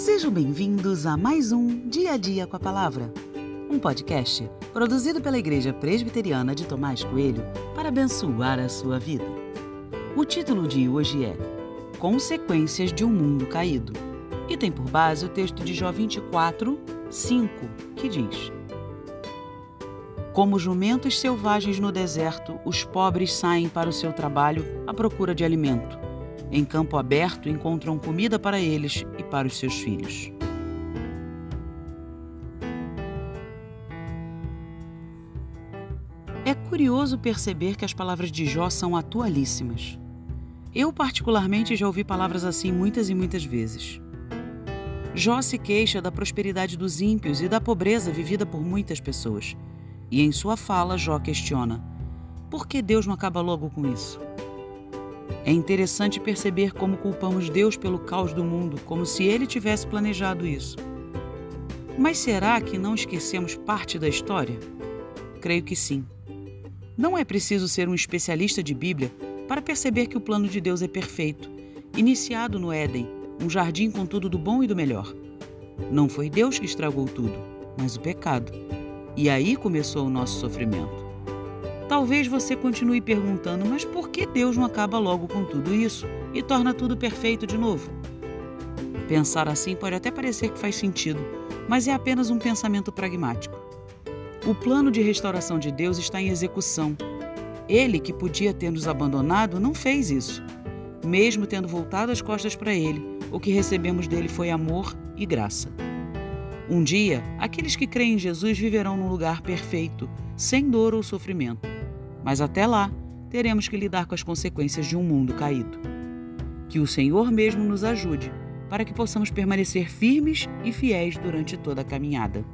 Sejam bem-vindos a mais um Dia a Dia com a Palavra, um podcast produzido pela Igreja Presbiteriana de Tomás Coelho para abençoar a sua vida. O título de hoje é Consequências de um Mundo Caído e tem por base o texto de Jó 24, 5, que diz: Como jumentos selvagens no deserto, os pobres saem para o seu trabalho à procura de alimento em campo aberto encontram comida para eles e para os seus filhos. É curioso perceber que as palavras de Jó são atualíssimas. Eu, particularmente, já ouvi palavras assim muitas e muitas vezes. Jó se queixa da prosperidade dos ímpios e da pobreza vivida por muitas pessoas. E em sua fala, Jó questiona: por que Deus não acaba logo com isso? É interessante perceber como culpamos Deus pelo caos do mundo, como se ele tivesse planejado isso. Mas será que não esquecemos parte da história? Creio que sim. Não é preciso ser um especialista de Bíblia para perceber que o plano de Deus é perfeito, iniciado no Éden, um jardim com tudo do bom e do melhor. Não foi Deus que estragou tudo, mas o pecado. E aí começou o nosso sofrimento. Talvez você continue perguntando, mas por que Deus não acaba logo com tudo isso e torna tudo perfeito de novo? Pensar assim pode até parecer que faz sentido, mas é apenas um pensamento pragmático. O plano de restauração de Deus está em execução. Ele, que podia ter nos abandonado, não fez isso. Mesmo tendo voltado as costas para Ele, o que recebemos dele foi amor e graça. Um dia, aqueles que creem em Jesus viverão num lugar perfeito, sem dor ou sofrimento. Mas até lá, teremos que lidar com as consequências de um mundo caído. Que o Senhor mesmo nos ajude para que possamos permanecer firmes e fiéis durante toda a caminhada.